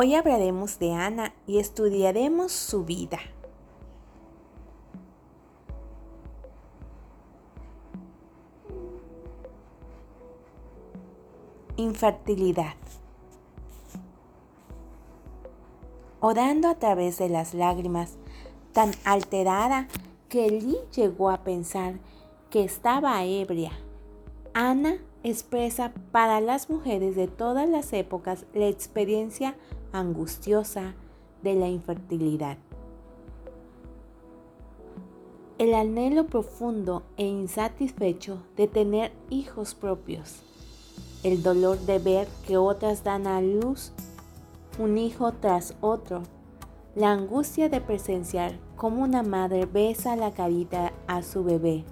Hoy hablaremos de Ana y estudiaremos su vida. Infertilidad. Orando a través de las lágrimas, tan alterada que Lee llegó a pensar que estaba ebria. Ana expresa para las mujeres de todas las épocas la experiencia angustiosa de la infertilidad. El anhelo profundo e insatisfecho de tener hijos propios. El dolor de ver que otras dan a luz un hijo tras otro. La angustia de presenciar cómo una madre besa la carita a su bebé.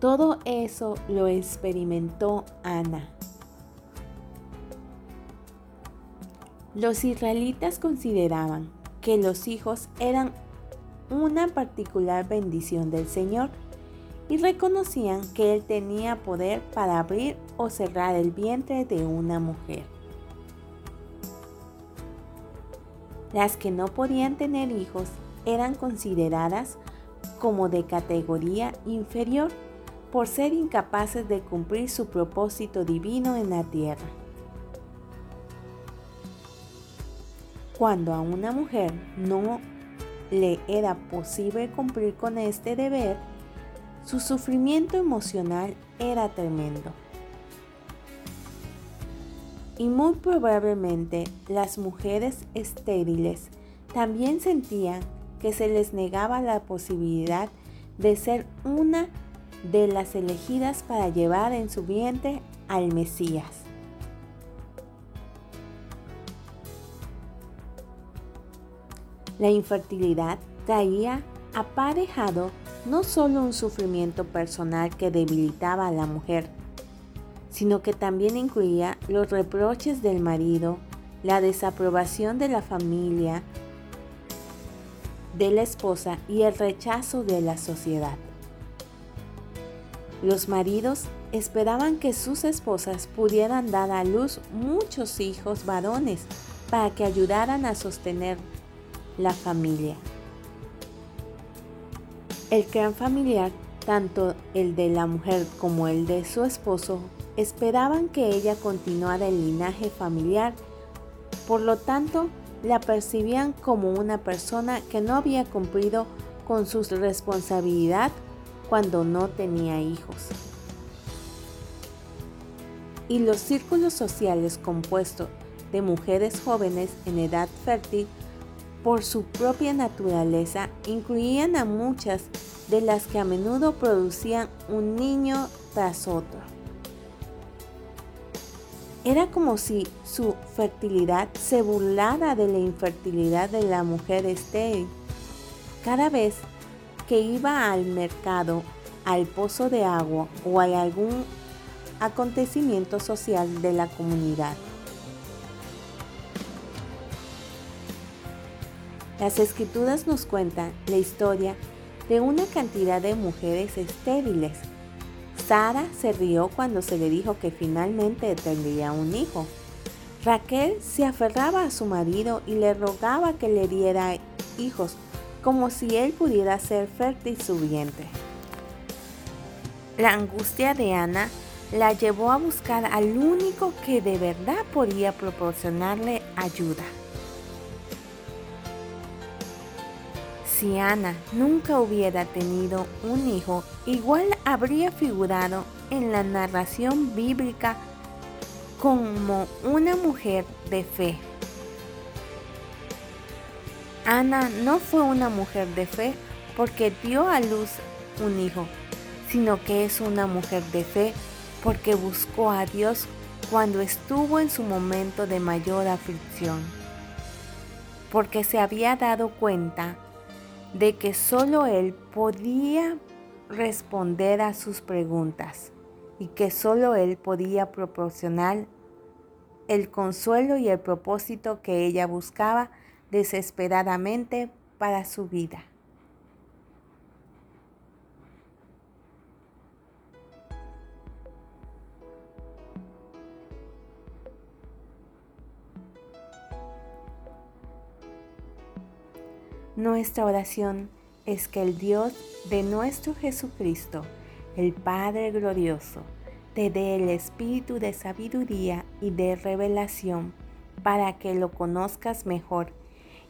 Todo eso lo experimentó Ana. Los israelitas consideraban que los hijos eran una particular bendición del Señor y reconocían que Él tenía poder para abrir o cerrar el vientre de una mujer. Las que no podían tener hijos eran consideradas como de categoría inferior por ser incapaces de cumplir su propósito divino en la tierra. Cuando a una mujer no le era posible cumplir con este deber, su sufrimiento emocional era tremendo. Y muy probablemente las mujeres estériles también sentían que se les negaba la posibilidad de ser una de las elegidas para llevar en su vientre al Mesías. La infertilidad traía aparejado no solo un sufrimiento personal que debilitaba a la mujer, sino que también incluía los reproches del marido, la desaprobación de la familia, de la esposa y el rechazo de la sociedad. Los maridos esperaban que sus esposas pudieran dar a luz muchos hijos varones para que ayudaran a sostener la familia. El clan familiar, tanto el de la mujer como el de su esposo, esperaban que ella continuara el linaje familiar, por lo tanto, la percibían como una persona que no había cumplido con su responsabilidad cuando no tenía hijos. Y los círculos sociales compuestos de mujeres jóvenes en edad fértil por su propia naturaleza, incluían a muchas de las que a menudo producían un niño tras otro. Era como si su fertilidad se burlara de la infertilidad de la mujer estéril. Cada vez que iba al mercado, al pozo de agua o a algún acontecimiento social de la comunidad, Las escrituras nos cuentan la historia de una cantidad de mujeres estériles. Sara se rió cuando se le dijo que finalmente tendría un hijo. Raquel se aferraba a su marido y le rogaba que le diera hijos, como si él pudiera ser fértil su vientre. La angustia de Ana la llevó a buscar al único que de verdad podía proporcionarle ayuda. Si Ana nunca hubiera tenido un hijo, igual habría figurado en la narración bíblica como una mujer de fe. Ana no fue una mujer de fe porque dio a luz un hijo, sino que es una mujer de fe porque buscó a Dios cuando estuvo en su momento de mayor aflicción, porque se había dado cuenta de que solo Él podía responder a sus preguntas y que solo Él podía proporcionar el consuelo y el propósito que ella buscaba desesperadamente para su vida. Nuestra oración es que el Dios de nuestro Jesucristo, el Padre glorioso, te dé el espíritu de sabiduría y de revelación para que lo conozcas mejor